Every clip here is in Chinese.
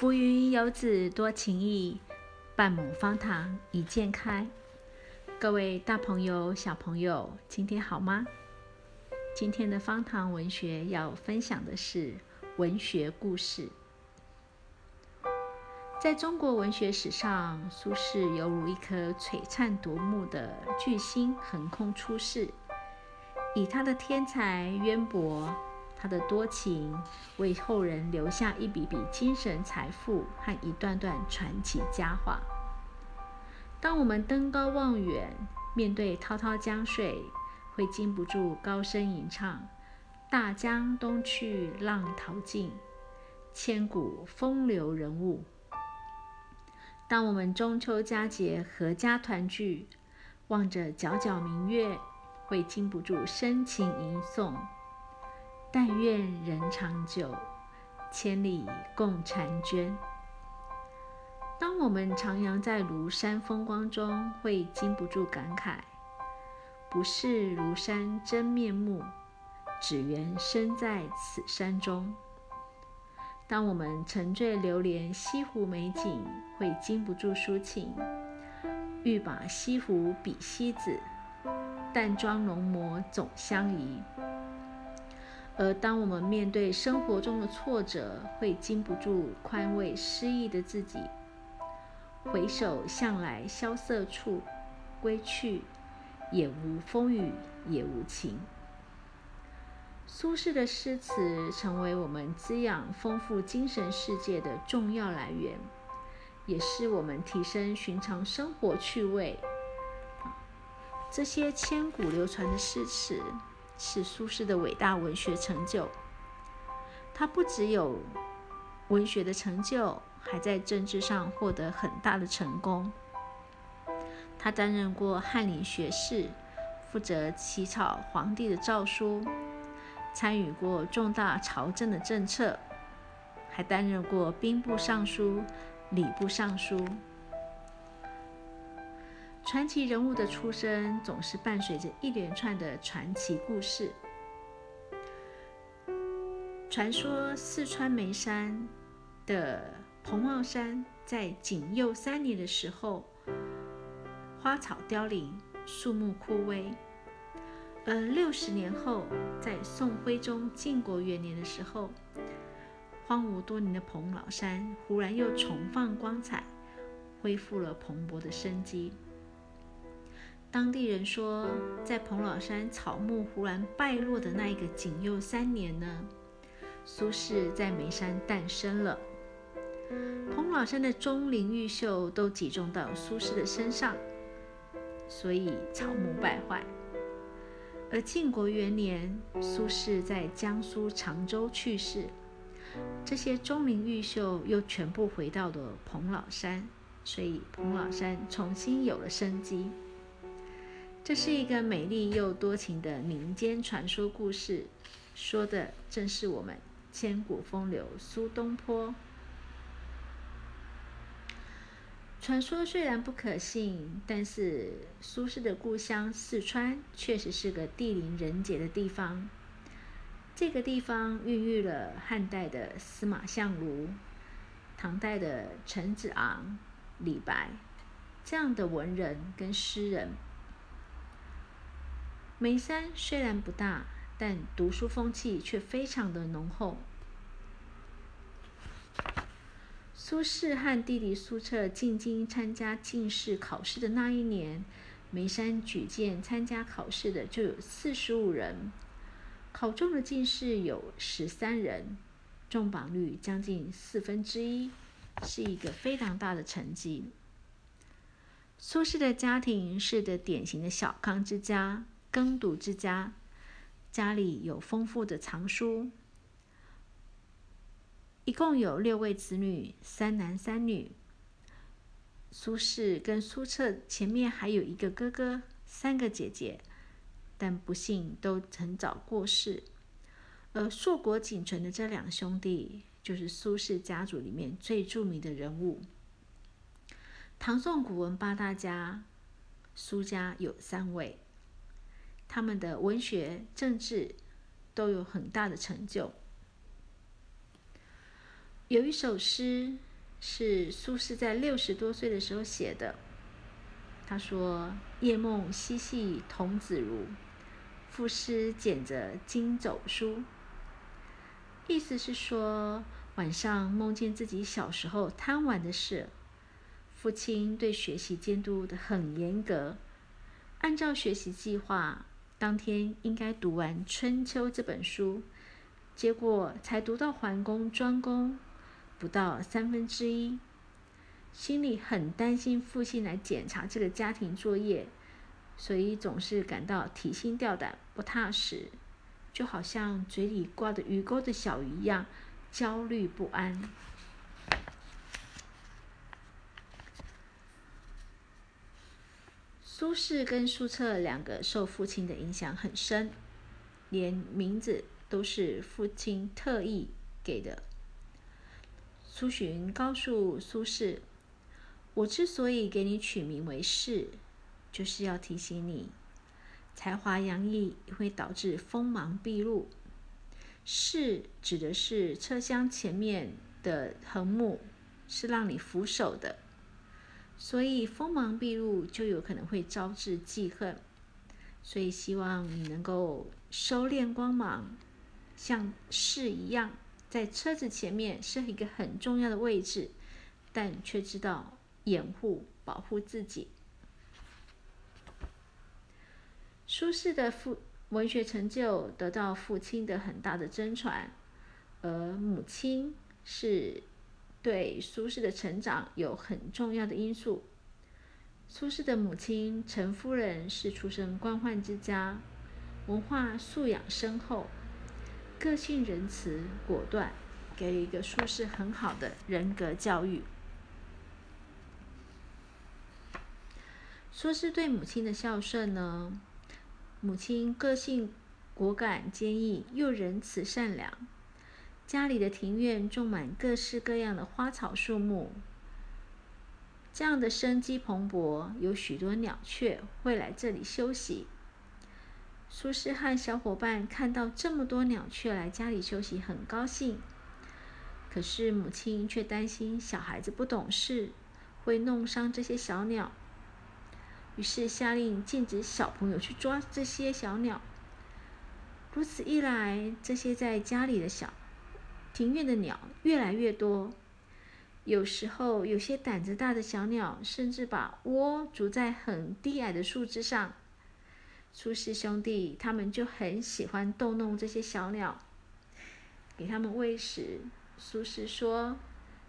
浮云游子多情意，半亩方塘一鉴开。各位大朋友、小朋友，今天好吗？今天的方塘文学要分享的是文学故事。在中国文学史上，苏轼犹如一颗璀璨夺目的巨星横空出世，以他的天才渊博。他的多情，为后人留下一笔笔精神财富和一段段传奇佳话。当我们登高望远，面对滔滔江水，会禁不住高声吟唱：“大江东去，浪淘尽，千古风流人物。”当我们中秋佳节阖家团聚，望着皎皎明月，会禁不住深情吟诵。但愿人长久，千里共婵娟。当我们徜徉在庐山风光中，会禁不住感慨：不是庐山真面目，只缘身在此山中。当我们沉醉流连西湖美景，会禁不住抒情：欲把西湖比西子，淡妆浓抹总相宜。而当我们面对生活中的挫折，会禁不住宽慰失意的自己。回首向来萧瑟处，归去，也无风雨也无晴。苏轼的诗词成为我们滋养丰富精神世界的重要来源，也是我们提升寻常生活趣味。这些千古流传的诗词。是苏轼的伟大文学成就。他不只有文学的成就，还在政治上获得很大的成功。他担任过翰林学士，负责起草皇帝的诏书，参与过重大朝政的政策，还担任过兵部尚书、礼部尚书。传奇人物的出生总是伴随着一连串的传奇故事。传说四川眉山的蓬帽山在景佑三年的时候，花草凋零，树木枯萎；而六十年后，在宋徽宗靖国元年的时候，荒芜多年的蓬老山忽然又重放光彩，恢复了蓬勃的生机。当地人说，在彭老山草木忽然败落的那一个景佑三年呢，苏轼在眉山诞生了。彭老山的钟灵毓秀都集中到苏轼的身上，所以草木败坏。而晋国元年，苏轼在江苏常州去世，这些钟灵毓秀又全部回到了彭老山，所以彭老山重新有了生机。这是一个美丽又多情的民间传说故事，说的正是我们千古风流苏东坡。传说虽然不可信，但是苏轼的故乡四川确实是个地灵人杰的地方。这个地方孕育了汉代的司马相如、唐代的陈子昂、李白这样的文人跟诗人。眉山虽然不大，但读书风气却非常的浓厚。苏轼和弟弟苏辙进京参加进士考试的那一年，眉山举荐参加考试的就有四十五人，考中的进士有十三人，中榜率将近四分之一，是一个非常大的成绩。苏轼的家庭是个典型的小康之家。耕读之家，家里有丰富的藏书，一共有六位子女，三男三女。苏轼跟苏辙前面还有一个哥哥，三个姐姐，但不幸都很早过世。而硕果仅存的这两兄弟，就是苏轼家族里面最著名的人物。唐宋古文八大家，苏家有三位。他们的文学、政治都有很大的成就。有一首诗是苏轼在六十多岁的时候写的。他说：“夜梦嬉戏童子如，赋诗拣着经走书。”意思是说，晚上梦见自己小时候贪玩的事。父亲对学习监督的很严格，按照学习计划，当天应该读完《春秋》这本书，结果才读到桓公庄公，不到三分之一，心里很担心父亲来检查这个家庭作业，所以总是感到提心吊胆、不踏实，就好像嘴里挂着鱼钩的小鱼一样，焦虑不安。苏轼跟苏辙两个受父亲的影响很深，连名字都是父亲特意给的。苏洵告诉苏轼：“我之所以给你取名为士，就是要提醒你，才华洋溢会导致锋芒毕露。士指的是车厢前面的横木，是让你扶手的。”所以锋芒毕露就有可能会招致记恨，所以希望你能够收敛光芒，像士一样，在车子前面是一个很重要的位置，但却知道掩护、保护自己。苏轼的父文学成就得到父亲的很大的真传，而母亲是。对苏轼的成长有很重要的因素。苏轼的母亲陈夫人是出身官宦之家，文化素养深厚，个性仁慈果断，给了一个苏轼很好的人格教育。苏轼对母亲的孝顺呢？母亲个性果敢坚毅，又仁慈善良。家里的庭院种满各式各样的花草树木，这样的生机蓬勃，有许多鸟雀会来这里休息。苏轼和小伙伴看到这么多鸟雀来家里休息，很高兴。可是母亲却担心小孩子不懂事，会弄伤这些小鸟，于是下令禁止小朋友去抓这些小鸟。如此一来，这些在家里的小庭院的鸟越来越多，有时候有些胆子大的小鸟甚至把窝筑在很低矮的树枝上。苏轼兄弟他们就很喜欢逗弄这些小鸟，给他们喂食。苏轼说：“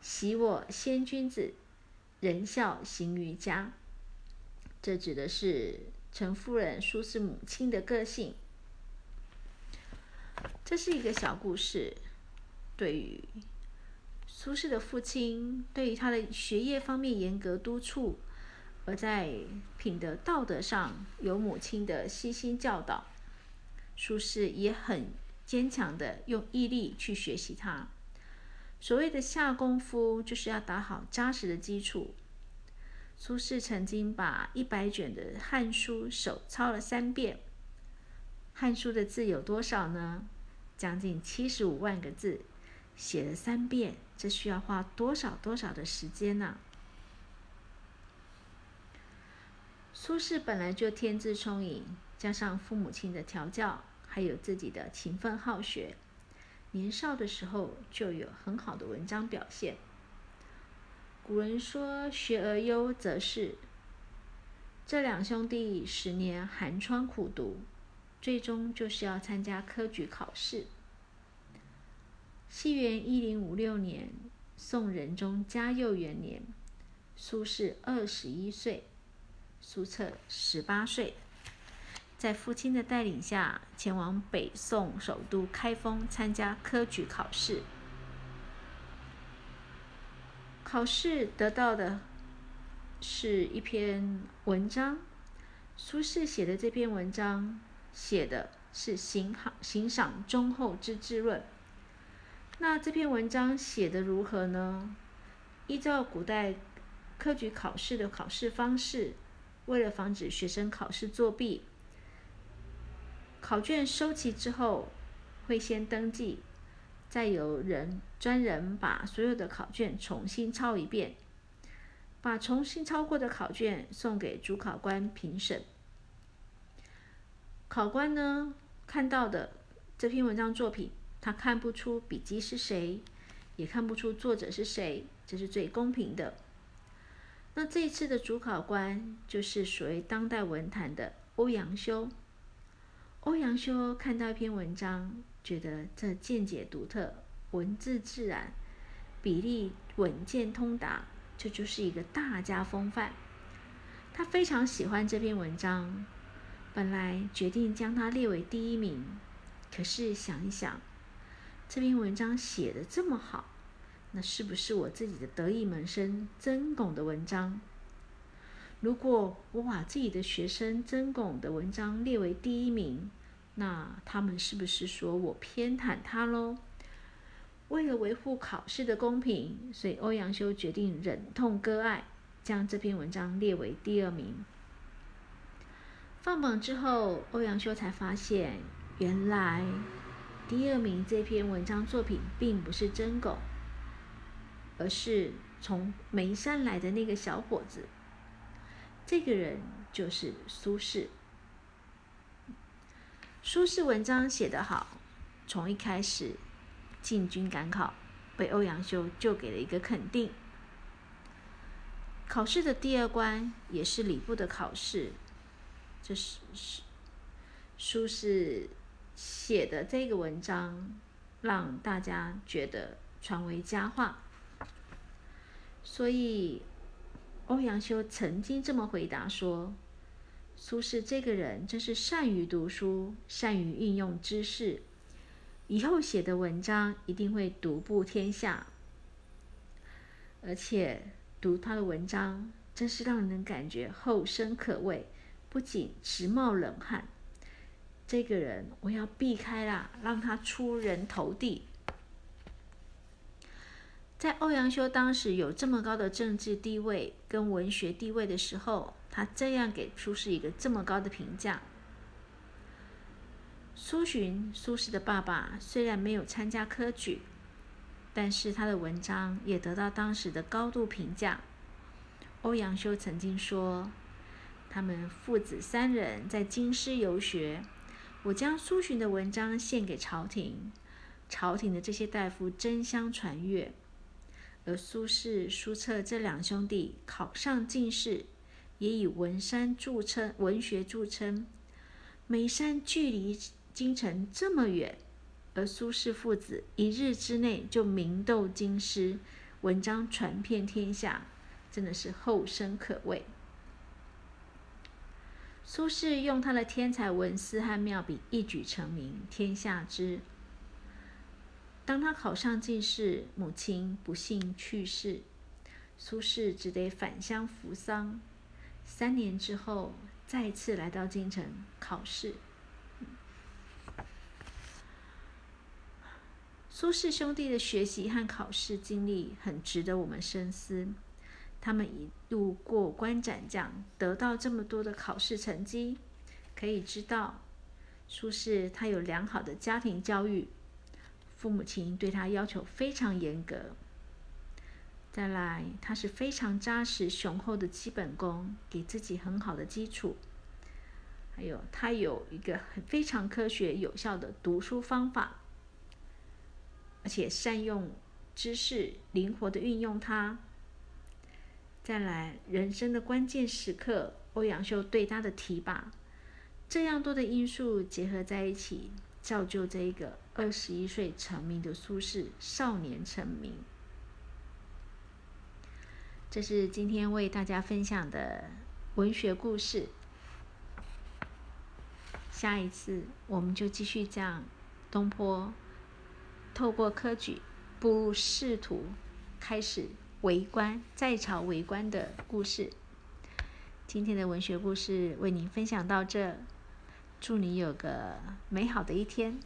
喜我先君子，仁孝行于家。”这指的是陈夫人苏轼母亲的个性。这是一个小故事。对于苏轼的父亲，对于他的学业方面严格督促，而在品德道德上有母亲的悉心教导，苏轼也很坚强的用毅力去学习他。所谓的下功夫，就是要打好扎实的基础。苏轼曾经把一百卷的《汉书》手抄了三遍，《汉书》的字有多少呢？将近七十五万个字。写了三遍，这需要花多少多少的时间呢？苏轼本来就天资聪颖，加上父母亲的调教，还有自己的勤奋好学，年少的时候就有很好的文章表现。古人说“学而优则仕”，这两兄弟十年寒窗苦读，最终就是要参加科举考试。西元一零五六年，宋仁宗嘉佑元年，苏轼二十一岁，苏辙十八岁，在父亲的带领下，前往北宋首都开封参加科举考试。考试得到的是一篇文章，苏轼写的这篇文章，写的是行行行赏忠厚之治论。那这篇文章写的如何呢？依照古代科举考试的考试方式，为了防止学生考试作弊，考卷收齐之后，会先登记，再由人专人把所有的考卷重新抄一遍，把重新抄过的考卷送给主考官评审。考官呢看到的这篇文章作品，他看不出笔记是谁，也看不出作者是谁，这是最公平的。那这一次的主考官就是所谓当代文坛的欧阳修。欧阳修看到一篇文章，觉得这见解独特。文字自然，比例稳健通达，这就是一个大家风范。他非常喜欢这篇文章，本来决定将它列为第一名，可是想一想，这篇文章写的这么好，那是不是我自己的得意门生曾巩的文章？如果我把自己的学生曾巩的文章列为第一名，那他们是不是说我偏袒他喽？为了维护考试的公平，所以欧阳修决定忍痛割爱，将这篇文章列为第二名。放榜之后，欧阳修才发现，原来第二名这篇文章作品并不是真狗，而是从眉山来的那个小伙子。这个人就是苏轼。苏轼文章写得好，从一开始。进军赶考，被欧阳修就给了一个肯定。考试的第二关也是礼部的考试，这是是苏轼写的这个文章，让大家觉得传为佳话。所以欧阳修曾经这么回答说：“苏轼这个人真是善于读书，善于运用知识。”以后写的文章一定会独步天下，而且读他的文章真是让人感觉后生可畏，不仅直冒冷汗。这个人我要避开啦，让他出人头地。在欧阳修当时有这么高的政治地位跟文学地位的时候，他这样给苏轼一个这么高的评价。苏洵，苏轼的爸爸，虽然没有参加科举，但是他的文章也得到当时的高度评价。欧阳修曾经说：“他们父子三人在京师游学，我将苏洵的文章献给朝廷，朝廷的这些大夫争相传阅。而苏轼、苏辙这两兄弟考上进士，也以文山著称，文学著称。眉山距离。”京城这么远，而苏轼父子一日之内就名斗京师，文章传遍天下，真的是后生可畏。苏轼用他的天才文思和妙笔一举成名，天下知。当他考上进士，母亲不幸去世，苏轼只得返乡服丧。三年之后，再次来到京城考试。苏轼兄弟的学习和考试经历很值得我们深思。他们一路过关斩将，得到这么多的考试成绩，可以知道，苏轼他有良好的家庭教育，父母亲对他要求非常严格。再来，他是非常扎实雄厚的基本功，给自己很好的基础。还有，他有一个很非常科学有效的读书方法。而且善用知识，灵活的运用它。再来，人生的关键时刻，欧阳修对他的提拔，这样多的因素结合在一起，造就这一个二十一岁成名的苏轼少年成名。这是今天为大家分享的文学故事。下一次我们就继续讲东坡。透过科举步入仕途，开始为官，在朝为官的故事。今天的文学故事为您分享到这，祝你有个美好的一天。